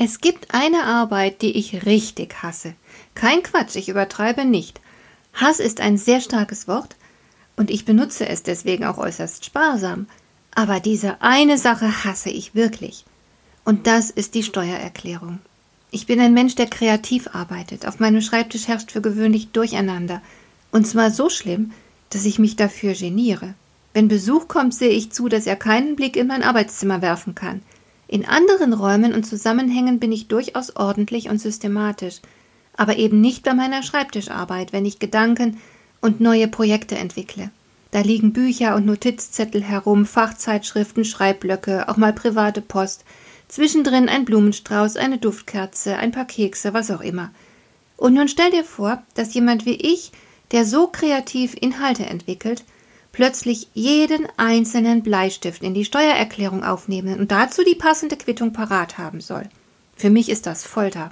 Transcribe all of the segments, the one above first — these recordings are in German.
Es gibt eine Arbeit, die ich richtig hasse. Kein Quatsch, ich übertreibe nicht. Hass ist ein sehr starkes Wort und ich benutze es deswegen auch äußerst sparsam. Aber diese eine Sache hasse ich wirklich. Und das ist die Steuererklärung. Ich bin ein Mensch, der kreativ arbeitet. Auf meinem Schreibtisch herrscht für gewöhnlich Durcheinander. Und zwar so schlimm, dass ich mich dafür geniere. Wenn Besuch kommt, sehe ich zu, dass er keinen Blick in mein Arbeitszimmer werfen kann. In anderen Räumen und Zusammenhängen bin ich durchaus ordentlich und systematisch, aber eben nicht bei meiner Schreibtischarbeit, wenn ich Gedanken und neue Projekte entwickle. Da liegen Bücher und Notizzettel herum, Fachzeitschriften, Schreibblöcke, auch mal private Post, zwischendrin ein Blumenstrauß, eine Duftkerze, ein paar Kekse, was auch immer. Und nun stell dir vor, dass jemand wie ich, der so kreativ Inhalte entwickelt, plötzlich jeden einzelnen Bleistift in die Steuererklärung aufnehmen und dazu die passende Quittung parat haben soll. Für mich ist das Folter.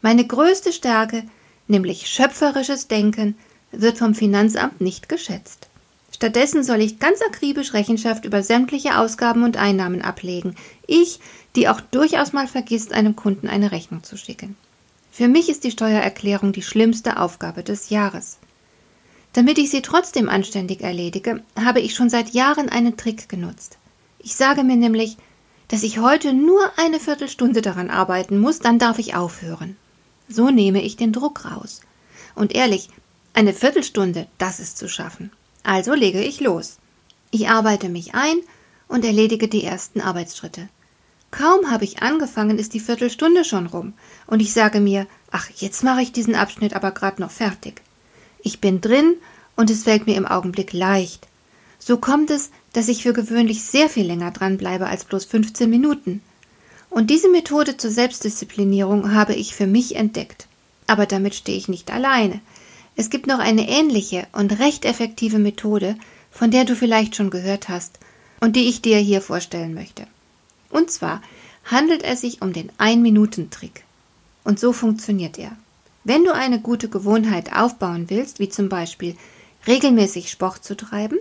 Meine größte Stärke, nämlich schöpferisches Denken, wird vom Finanzamt nicht geschätzt. Stattdessen soll ich ganz akribisch Rechenschaft über sämtliche Ausgaben und Einnahmen ablegen. Ich, die auch durchaus mal vergisst, einem Kunden eine Rechnung zu schicken. Für mich ist die Steuererklärung die schlimmste Aufgabe des Jahres. Damit ich sie trotzdem anständig erledige, habe ich schon seit Jahren einen Trick genutzt. Ich sage mir nämlich, dass ich heute nur eine Viertelstunde daran arbeiten muss, dann darf ich aufhören. So nehme ich den Druck raus. Und ehrlich, eine Viertelstunde, das ist zu schaffen. Also lege ich los. Ich arbeite mich ein und erledige die ersten Arbeitsschritte. Kaum habe ich angefangen, ist die Viertelstunde schon rum, und ich sage mir, ach, jetzt mache ich diesen Abschnitt aber grad noch fertig. Ich bin drin und es fällt mir im Augenblick leicht. So kommt es, dass ich für gewöhnlich sehr viel länger dranbleibe als bloß 15 Minuten. Und diese Methode zur Selbstdisziplinierung habe ich für mich entdeckt. Aber damit stehe ich nicht alleine. Es gibt noch eine ähnliche und recht effektive Methode, von der du vielleicht schon gehört hast und die ich dir hier vorstellen möchte. Und zwar handelt es sich um den Ein-Minuten-Trick. Und so funktioniert er. Wenn du eine gute Gewohnheit aufbauen willst, wie zum Beispiel regelmäßig Sport zu treiben,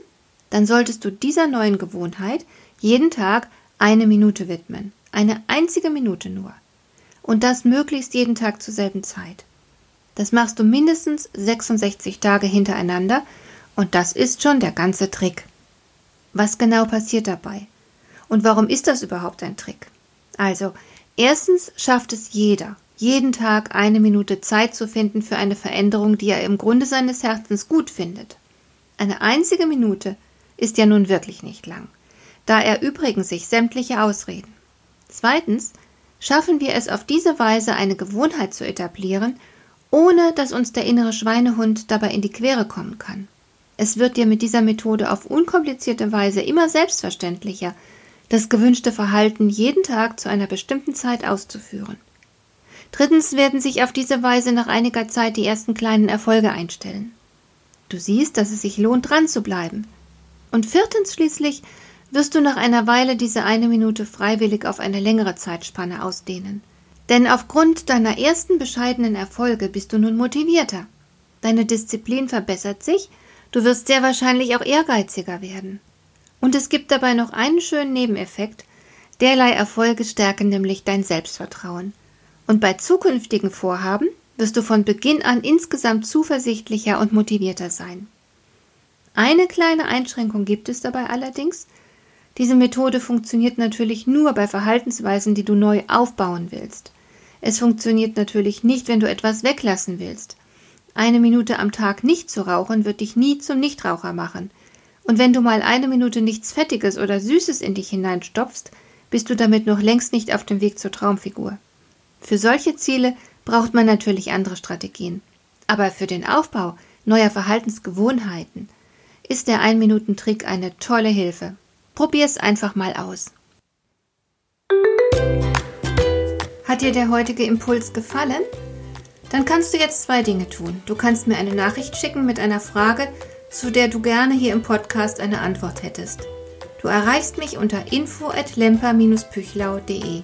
dann solltest du dieser neuen Gewohnheit jeden Tag eine Minute widmen. Eine einzige Minute nur. Und das möglichst jeden Tag zur selben Zeit. Das machst du mindestens 66 Tage hintereinander und das ist schon der ganze Trick. Was genau passiert dabei? Und warum ist das überhaupt ein Trick? Also, erstens schafft es jeder, jeden Tag eine Minute Zeit zu finden für eine Veränderung, die er im Grunde seines Herzens gut findet. Eine einzige Minute ist ja nun wirklich nicht lang. Da erübrigen sich sämtliche Ausreden. Zweitens schaffen wir es auf diese Weise eine Gewohnheit zu etablieren, ohne dass uns der innere Schweinehund dabei in die Quere kommen kann. Es wird dir mit dieser Methode auf unkomplizierte Weise immer selbstverständlicher, das gewünschte Verhalten jeden Tag zu einer bestimmten Zeit auszuführen. Drittens werden sich auf diese Weise nach einiger Zeit die ersten kleinen Erfolge einstellen. Du siehst, dass es sich lohnt, dran zu bleiben. Und viertens schließlich wirst du nach einer Weile diese eine Minute freiwillig auf eine längere Zeitspanne ausdehnen. Denn aufgrund deiner ersten bescheidenen Erfolge bist du nun motivierter. Deine Disziplin verbessert sich, du wirst sehr wahrscheinlich auch ehrgeiziger werden. Und es gibt dabei noch einen schönen Nebeneffekt, derlei Erfolge stärken nämlich dein Selbstvertrauen. Und bei zukünftigen Vorhaben wirst du von Beginn an insgesamt zuversichtlicher und motivierter sein. Eine kleine Einschränkung gibt es dabei allerdings. Diese Methode funktioniert natürlich nur bei Verhaltensweisen, die du neu aufbauen willst. Es funktioniert natürlich nicht, wenn du etwas weglassen willst. Eine Minute am Tag nicht zu rauchen wird dich nie zum Nichtraucher machen. Und wenn du mal eine Minute nichts Fettiges oder Süßes in dich hineinstopfst, bist du damit noch längst nicht auf dem Weg zur Traumfigur. Für solche Ziele braucht man natürlich andere Strategien. Aber für den Aufbau neuer Verhaltensgewohnheiten ist der Ein-Minuten-Trick eine tolle Hilfe. Probier's einfach mal aus. Hat dir der heutige Impuls gefallen? Dann kannst du jetzt zwei Dinge tun. Du kannst mir eine Nachricht schicken mit einer Frage, zu der du gerne hier im Podcast eine Antwort hättest. Du erreichst mich unter info@lemper-püchlau.de.